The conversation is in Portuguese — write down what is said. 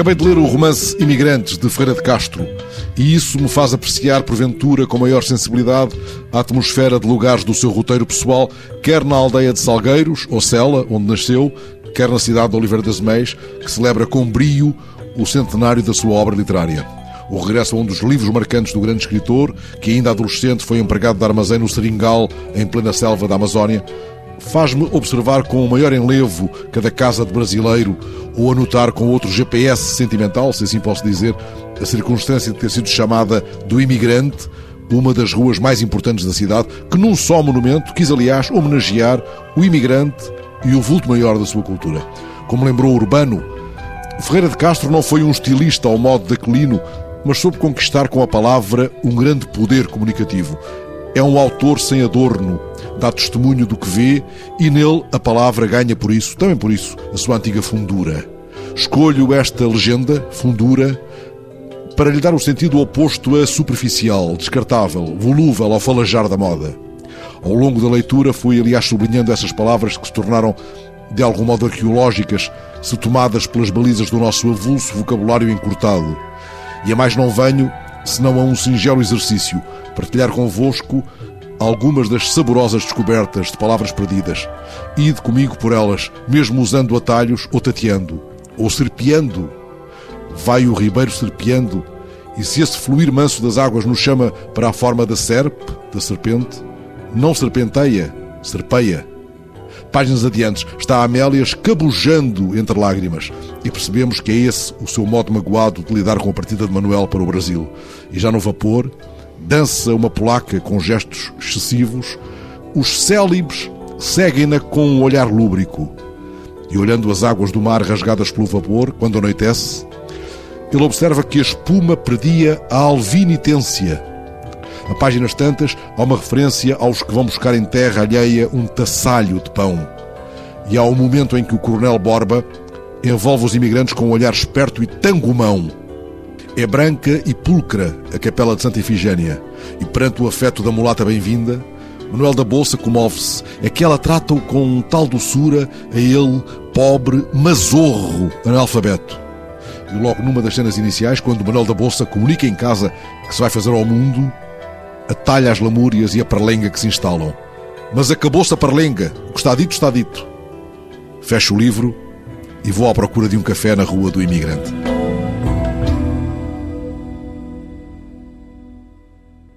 Acabei de ler o romance Imigrantes, de Ferreira de Castro, e isso me faz apreciar, porventura, com maior sensibilidade, a atmosfera de lugares do seu roteiro pessoal, quer na aldeia de Salgueiros, ou Sela, onde nasceu, quer na cidade de Oliveira das Meias, que celebra com brio o centenário da sua obra literária. O regresso a um dos livros marcantes do grande escritor, que ainda adolescente foi empregado de armazém no Seringal, em plena selva da Amazónia, faz-me observar com o maior enlevo cada casa de brasileiro ou anotar com outro GPS sentimental, se assim posso dizer, a circunstância de ter sido chamada do imigrante, uma das ruas mais importantes da cidade, que num só monumento quis, aliás, homenagear o imigrante e o vulto maior da sua cultura. Como lembrou Urbano, Ferreira de Castro não foi um estilista ao modo de Aquilino, mas soube conquistar com a palavra um grande poder comunicativo. É um autor sem adorno, dá testemunho do que vê e nele a palavra ganha por isso, também por isso, a sua antiga fundura. Escolho esta legenda, fundura, para lhe dar o sentido oposto a superficial, descartável, volúvel ao falajar da moda. Ao longo da leitura fui, aliás, sublinhando essas palavras que se tornaram de algum modo arqueológicas, se tomadas pelas balizas do nosso avulso vocabulário encurtado. E a mais não venho, senão a um singelo exercício, partilhar convosco algumas das saborosas descobertas de palavras perdidas. Ide comigo por elas, mesmo usando atalhos ou tateando, ou serpeando. Vai o ribeiro serpeando, e se esse fluir manso das águas nos chama para a forma da serpe, da serpente, não serpenteia, serpeia. Páginas adiante está a Amélia escabujando entre lágrimas e percebemos que é esse o seu modo magoado de lidar com a partida de Manuel para o Brasil. E já no vapor, dança uma polaca com gestos excessivos, os célibes seguem-na com um olhar lúbrico. E olhando as águas do mar rasgadas pelo vapor, quando anoitece, ele observa que a espuma perdia a alvinitência a páginas tantas, há uma referência aos que vão buscar em terra alheia um tassalho de pão. E há o um momento em que o Coronel Borba envolve os imigrantes com um olhar esperto e tangumão. É branca e pulcra a capela de Santa Ifigênia, e perante o afeto da mulata bem-vinda, Manuel da Bolsa comove-se. É que ela trata-o com tal doçura a ele, pobre, mazorro, analfabeto. E logo numa das cenas iniciais, quando Manuel da Bolsa comunica em casa que se vai fazer ao mundo, atalha as lamúrias e a parlenga que se instalam. Mas acabou-se a parlenga. O que está dito, está dito. Fecho o livro e vou à procura de um café na rua do imigrante.